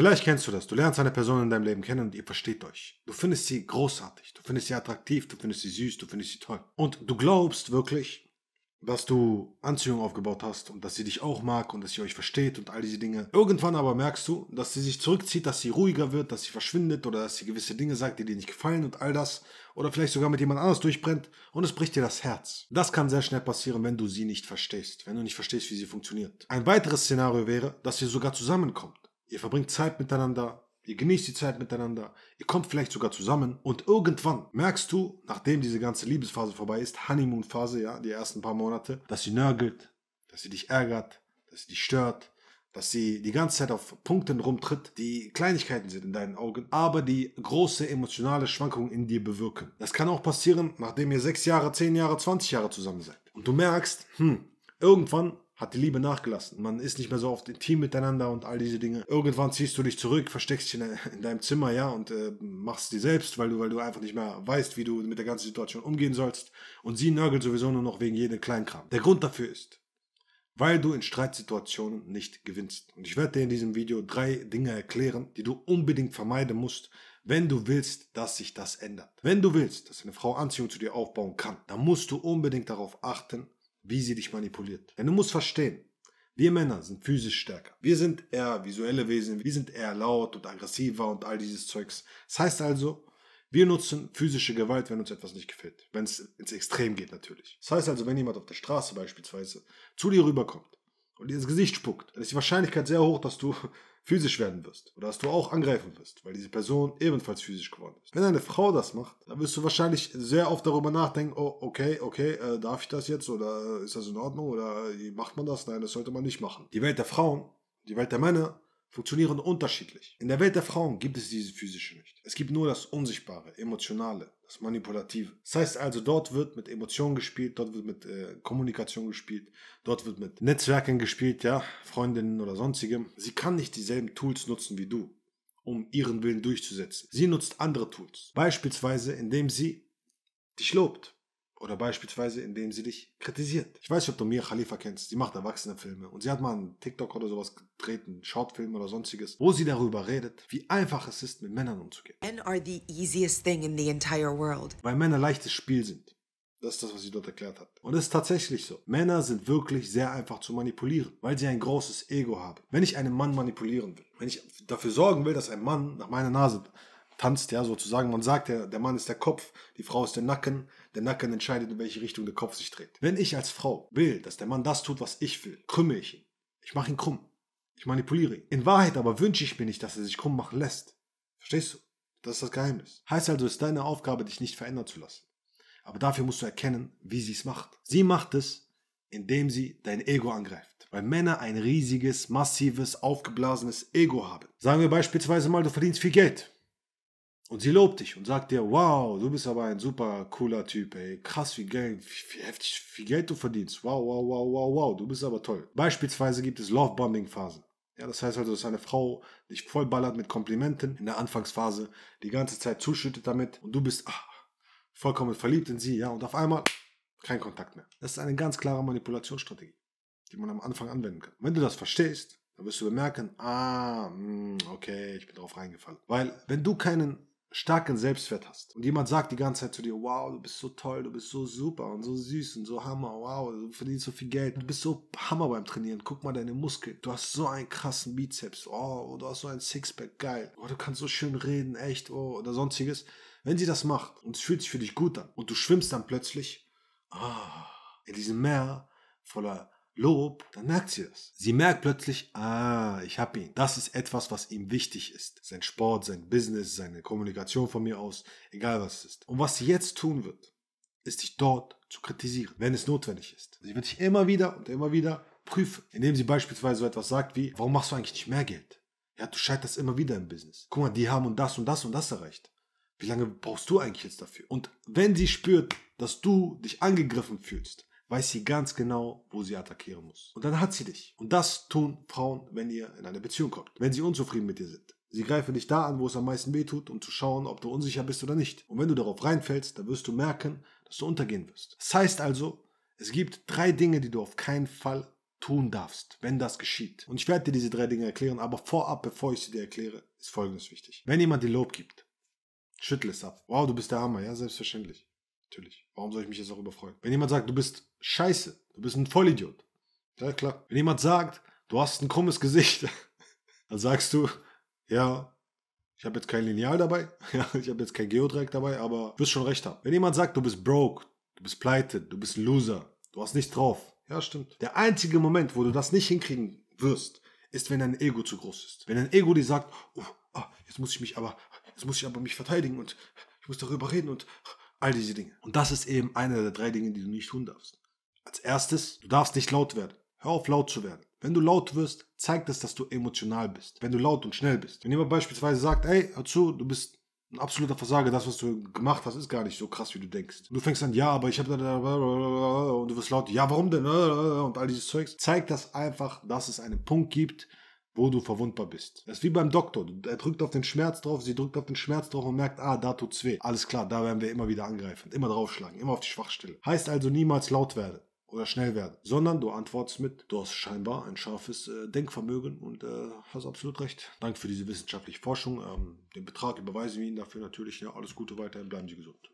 Vielleicht kennst du das. Du lernst eine Person in deinem Leben kennen und ihr versteht euch. Du findest sie großartig, du findest sie attraktiv, du findest sie süß, du findest sie toll. Und du glaubst wirklich, dass du Anziehung aufgebaut hast und dass sie dich auch mag und dass sie euch versteht und all diese Dinge. Irgendwann aber merkst du, dass sie sich zurückzieht, dass sie ruhiger wird, dass sie verschwindet oder dass sie gewisse Dinge sagt, die dir nicht gefallen und all das. Oder vielleicht sogar mit jemand anders durchbrennt und es bricht dir das Herz. Das kann sehr schnell passieren, wenn du sie nicht verstehst, wenn du nicht verstehst, wie sie funktioniert. Ein weiteres Szenario wäre, dass ihr sogar zusammenkommt. Ihr verbringt Zeit miteinander, Ihr genießt die Zeit miteinander, ihr kommt vielleicht sogar zusammen und irgendwann merkst du, nachdem diese ganze Liebesphase vorbei ist, Honeymoon-Phase, ja, die ersten paar Monate, dass sie nörgelt, dass sie dich ärgert, dass sie dich stört, dass sie die ganze Zeit auf Punkten rumtritt, die Kleinigkeiten sind in deinen Augen, aber die große emotionale Schwankungen in dir bewirken. Das kann auch passieren, nachdem ihr sechs Jahre, zehn Jahre, 20 Jahre zusammen seid. Und du merkst, hm, irgendwann hat die Liebe nachgelassen. Man ist nicht mehr so oft intim miteinander und all diese Dinge. Irgendwann ziehst du dich zurück, versteckst dich in, in deinem Zimmer, ja, und äh, machst die selbst, weil du, weil du einfach nicht mehr weißt, wie du mit der ganzen Situation umgehen sollst. Und sie nörgelt sowieso nur noch wegen jedem Kleinkram. Der Grund dafür ist, weil du in Streitsituationen nicht gewinnst. Und ich werde dir in diesem Video drei Dinge erklären, die du unbedingt vermeiden musst, wenn du willst, dass sich das ändert. Wenn du willst, dass eine Frau Anziehung zu dir aufbauen kann, dann musst du unbedingt darauf achten, wie sie dich manipuliert. Denn du musst verstehen, wir Männer sind physisch stärker. Wir sind eher visuelle Wesen, wir sind eher laut und aggressiver und all dieses Zeugs. Das heißt also, wir nutzen physische Gewalt, wenn uns etwas nicht gefällt. Wenn es ins Extrem geht natürlich. Das heißt also, wenn jemand auf der Straße beispielsweise zu dir rüberkommt und dir ins Gesicht spuckt, dann ist die Wahrscheinlichkeit sehr hoch, dass du physisch werden wirst oder dass du auch angreifen wirst, weil diese Person ebenfalls physisch geworden ist. Wenn eine Frau das macht, dann wirst du wahrscheinlich sehr oft darüber nachdenken, oh, okay, okay, äh, darf ich das jetzt oder ist das in Ordnung oder macht man das? Nein, das sollte man nicht machen. Die Welt der Frauen, die Welt der Männer funktionieren unterschiedlich. In der Welt der Frauen gibt es diese physische nicht. Es gibt nur das Unsichtbare, Emotionale, das Manipulative. Das heißt also, dort wird mit Emotionen gespielt, dort wird mit äh, Kommunikation gespielt, dort wird mit Netzwerken gespielt, ja, Freundinnen oder sonstigem. Sie kann nicht dieselben Tools nutzen wie du, um ihren Willen durchzusetzen. Sie nutzt andere Tools. Beispielsweise, indem sie dich lobt, oder beispielsweise, indem sie dich kritisiert. Ich weiß nicht, ob du Mia Khalifa kennst. Sie macht Erwachsenenfilme. Und sie hat mal einen TikTok oder sowas gedreht, einen Shortfilm oder sonstiges, wo sie darüber redet, wie einfach es ist, mit Männern umzugehen. Men are the easiest thing in the entire world. Weil Männer leichtes Spiel sind. Das ist das, was sie dort erklärt hat. Und es ist tatsächlich so. Männer sind wirklich sehr einfach zu manipulieren, weil sie ein großes Ego haben. Wenn ich einen Mann manipulieren will, wenn ich dafür sorgen will, dass ein Mann nach meiner Nase tanzt, ja, sozusagen. Man sagt ja, der Mann ist der Kopf, die Frau ist der Nacken, der Nacken entscheidet, in welche Richtung der Kopf sich dreht. Wenn ich als Frau will, dass der Mann das tut, was ich will, krümme ich ihn. Ich mache ihn krumm. Ich manipuliere ihn. In Wahrheit aber wünsche ich mir nicht, dass er sich krumm machen lässt. Verstehst du? Das ist das Geheimnis. Heißt also, es ist deine Aufgabe, dich nicht verändern zu lassen. Aber dafür musst du erkennen, wie sie es macht. Sie macht es, indem sie dein Ego angreift. Weil Männer ein riesiges, massives, aufgeblasenes Ego haben. Sagen wir beispielsweise mal, du verdienst viel Geld. Und sie lobt dich und sagt dir, wow, du bist aber ein super cooler Typ, ey. Krass, wie, Geld, wie heftig viel Geld du verdienst. Wow, wow, wow, wow, wow, du bist aber toll. Beispielsweise gibt es Love-Bombing-Phasen. Ja, das heißt also, dass eine Frau dich vollballert mit Komplimenten in der Anfangsphase, die ganze Zeit zuschüttet damit und du bist ach, vollkommen verliebt in sie, ja, und auf einmal kein Kontakt mehr. Das ist eine ganz klare Manipulationsstrategie, die man am Anfang anwenden kann. Wenn du das verstehst, dann wirst du bemerken, ah, hm, okay, ich bin drauf reingefallen. Weil wenn du keinen starken Selbstwert hast. Und jemand sagt die ganze Zeit zu dir, wow, du bist so toll, du bist so super und so süß und so hammer, wow, du verdienst so viel Geld, du bist so hammer beim Trainieren, guck mal deine Muskeln, du hast so einen krassen Bizeps, oh, du hast so ein Sixpack, geil, oh, du kannst so schön reden, echt, oh, oder sonstiges. Wenn sie das macht und es fühlt sich für dich gut an und du schwimmst dann plötzlich oh, in diesem Meer voller Lob, dann merkt sie das. Sie merkt plötzlich, ah, ich habe ihn. Das ist etwas, was ihm wichtig ist. Sein Sport, sein Business, seine Kommunikation von mir aus, egal was es ist. Und was sie jetzt tun wird, ist dich dort zu kritisieren, wenn es notwendig ist. Sie wird dich immer wieder und immer wieder prüfen, indem sie beispielsweise so etwas sagt wie, warum machst du eigentlich nicht mehr Geld? Ja, du scheiterst immer wieder im Business. Guck mal, die haben und das und das und das erreicht. Wie lange brauchst du eigentlich jetzt dafür? Und wenn sie spürt, dass du dich angegriffen fühlst, weiß sie ganz genau, wo sie attackieren muss. Und dann hat sie dich. Und das tun Frauen, wenn ihr in eine Beziehung kommt, wenn sie unzufrieden mit dir sind. Sie greifen dich da an, wo es am meisten weh tut, um zu schauen, ob du unsicher bist oder nicht. Und wenn du darauf reinfällst, dann wirst du merken, dass du untergehen wirst. Das heißt also, es gibt drei Dinge, die du auf keinen Fall tun darfst, wenn das geschieht. Und ich werde dir diese drei Dinge erklären, aber vorab, bevor ich sie dir erkläre, ist Folgendes wichtig. Wenn jemand dir Lob gibt, schüttle es ab. Wow, du bist der Hammer, ja, selbstverständlich. Natürlich. Warum soll ich mich jetzt darüber freuen? Wenn jemand sagt, du bist scheiße, du bist ein Vollidiot. Ja, klar. Wenn jemand sagt, du hast ein krummes Gesicht, dann sagst du, ja, ich habe jetzt kein Lineal dabei, ja, ich habe jetzt kein Geodreieck dabei, aber du wirst schon recht haben. Wenn jemand sagt, du bist broke, du bist pleite, du bist ein Loser, du hast nichts drauf, ja, stimmt. Der einzige Moment, wo du das nicht hinkriegen wirst, ist, wenn dein Ego zu groß ist. Wenn dein Ego dir sagt, oh, ah, jetzt muss ich mich aber, jetzt muss ich aber mich verteidigen und ich muss darüber reden und all diese Dinge. Und das ist eben einer der drei Dinge, die du nicht tun darfst. Als erstes, du darfst nicht laut werden. Hör auf, laut zu werden. Wenn du laut wirst, zeigt es, dass du emotional bist. Wenn du laut und schnell bist. Wenn jemand beispielsweise sagt, ey, hör zu, du bist ein absoluter Versager, das, was du gemacht hast, ist gar nicht so krass, wie du denkst. Und du fängst an, ja, aber ich habe da, und du wirst laut, ja, warum denn, und all dieses Zeugs. Zeigt das einfach, dass es einen Punkt gibt, wo du verwundbar bist. Das ist wie beim Doktor. Er drückt auf den Schmerz drauf, sie drückt auf den Schmerz drauf und merkt, ah, da tut's weh. Alles klar, da werden wir immer wieder angreifen, immer draufschlagen, immer auf die Schwachstelle. Heißt also niemals laut werden oder schnell werden, sondern du antwortest mit, du hast scheinbar ein scharfes äh, Denkvermögen und äh, hast absolut recht. Danke für diese wissenschaftliche Forschung. Ähm, den Betrag überweisen wir Ihnen dafür natürlich. Ja, alles Gute weiterhin, bleiben Sie gesund.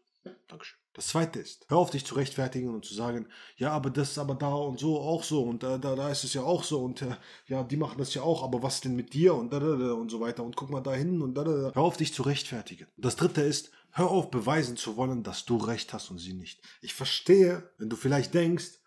Dankeschön. Das zweite ist, hör auf dich zu rechtfertigen und zu sagen, ja, aber das ist aber da und so auch so und äh, da, da ist es ja auch so und äh, ja, die machen das ja auch, aber was denn mit dir und da, da, da und so weiter und guck mal da hin und da, da, da. Hör auf dich zu rechtfertigen. Das dritte ist, hör auf beweisen zu wollen, dass du recht hast und sie nicht. Ich verstehe, wenn du vielleicht denkst,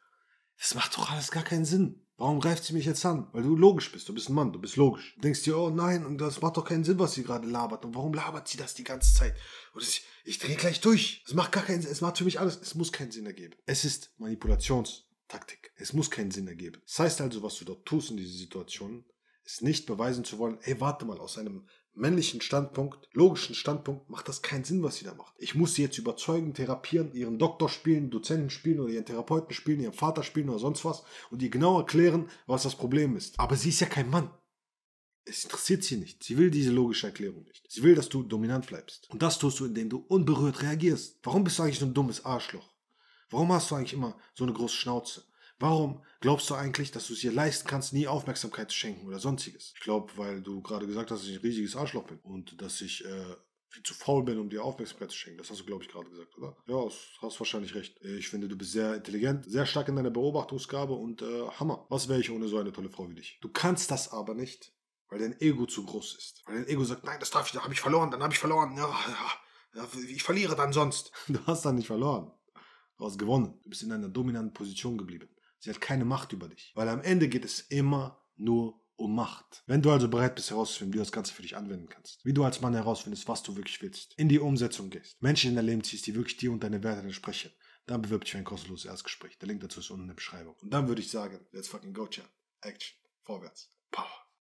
das macht doch alles gar keinen Sinn. Warum greift sie mich jetzt an? Weil du logisch bist. Du bist ein Mann, du bist logisch. Du denkst dir, oh nein, und das macht doch keinen Sinn, was sie gerade labert. Und warum labert sie das die ganze Zeit? Und ich, ich drehe gleich durch. Es macht gar keinen Sinn. Es macht für mich alles. Es muss keinen Sinn ergeben. Es ist Manipulationstaktik. Es muss keinen Sinn ergeben. Das heißt also, was du dort tust in dieser Situation, ist nicht beweisen zu wollen, ey, warte mal, aus einem männlichen Standpunkt, logischen Standpunkt, macht das keinen Sinn, was sie da macht. Ich muss sie jetzt überzeugen, therapieren, ihren Doktor spielen, Dozenten spielen oder ihren Therapeuten spielen, ihren Vater spielen oder sonst was und ihr genau erklären, was das Problem ist. Aber sie ist ja kein Mann. Es interessiert sie nicht. Sie will diese logische Erklärung nicht. Sie will, dass du dominant bleibst. Und das tust du, indem du unberührt reagierst. Warum bist du eigentlich so ein dummes Arschloch? Warum hast du eigentlich immer so eine große Schnauze? Warum glaubst du eigentlich, dass du es dir leisten kannst, nie Aufmerksamkeit zu schenken oder sonstiges? Ich glaube, weil du gerade gesagt hast, dass ich ein riesiges Arschloch bin und dass ich äh, viel zu faul bin, um dir Aufmerksamkeit zu schenken. Das hast du, glaube ich, gerade gesagt, oder? Ja, hast wahrscheinlich recht. Ich finde, du bist sehr intelligent, sehr stark in deiner Beobachtungsgabe und äh, Hammer. Was wäre ich ohne so eine tolle Frau wie dich? Du kannst das aber nicht, weil dein Ego zu groß ist. Weil dein Ego sagt, nein, das darf ich, da habe ich verloren, dann habe ich verloren. Ja, ja, ja, ich verliere dann sonst. Du hast dann nicht verloren. Du hast gewonnen. Du bist in einer dominanten Position geblieben. Sie hat keine Macht über dich. Weil am Ende geht es immer nur um Macht. Wenn du also bereit bist herauszufinden, wie du das Ganze für dich anwenden kannst, wie du als Mann herausfindest, was du wirklich willst, in die Umsetzung gehst, Menschen in dein Leben ziehst, die wirklich dir und deine Werte entsprechen, dann bewirb dich für ein kostenloses Erstgespräch. Der Link dazu ist unten in der Beschreibung. Und dann würde ich sagen, let's fucking go, chat. Action. Vorwärts. Power.